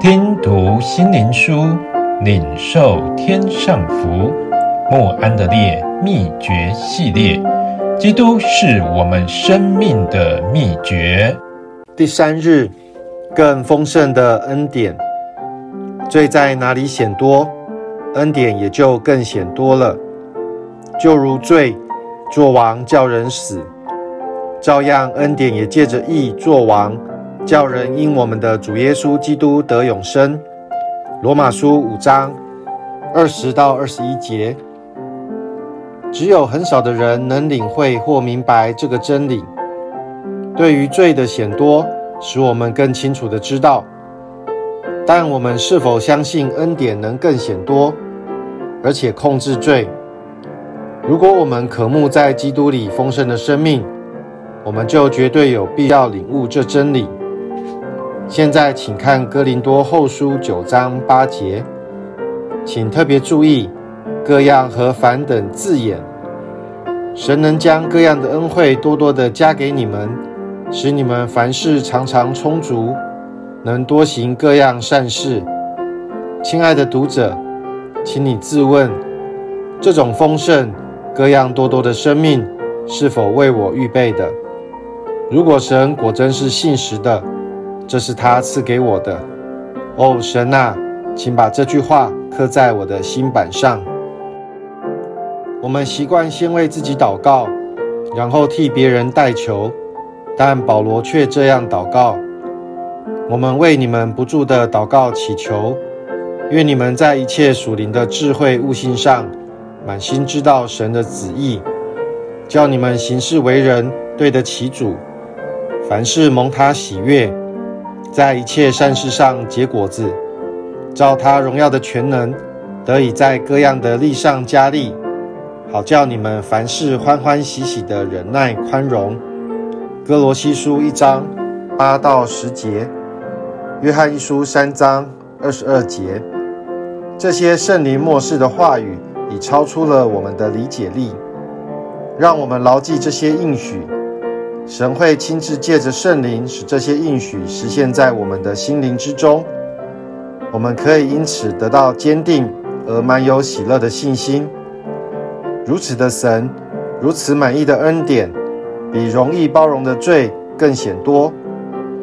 听读心灵书，领受天上福。莫安德烈秘诀系列，基督是我们生命的秘诀。第三日，更丰盛的恩典。罪在哪里显多，恩典也就更显多了。就如罪作王叫人死，照样恩典也借着义作王。叫人因我们的主耶稣基督得永生。罗马书五章二十到二十一节，只有很少的人能领会或明白这个真理。对于罪的显多，使我们更清楚地知道。但我们是否相信恩典能更显多，而且控制罪？如果我们渴慕在基督里丰盛的生命，我们就绝对有必要领悟这真理。现在，请看哥林多后书九章八节，请特别注意“各样”和“凡”等字眼。神能将各样的恩惠多多的加给你们，使你们凡事常常充足，能多行各样善事。亲爱的读者，请你自问：这种丰盛、各样多多的生命，是否为我预备的？如果神果真是信实的，这是他赐给我的，哦，神啊，请把这句话刻在我的心版上。我们习惯先为自己祷告，然后替别人代求，但保罗却这样祷告：我们为你们不住地祷告祈求，愿你们在一切属灵的智慧悟性上，满心知道神的旨意，叫你们行事为人对得起主，凡事蒙他喜悦。在一切善事上结果子，照他荣耀的全能，得以在各样的力上加力，好叫你们凡事欢欢喜喜的忍耐宽容。哥罗西书一章八到十节，约翰一书三章二十二节，这些圣灵默示的话语已超出了我们的理解力，让我们牢记这些应许。神会亲自借着圣灵，使这些应许实现在我们的心灵之中。我们可以因此得到坚定而满有喜乐的信心。如此的神，如此满意的恩典，比容易包容的罪更显多。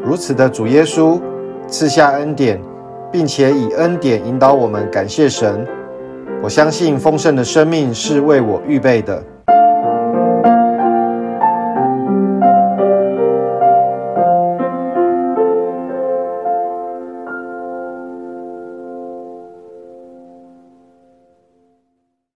如此的主耶稣赐下恩典，并且以恩典引导我们感谢神。我相信丰盛的生命是为我预备的。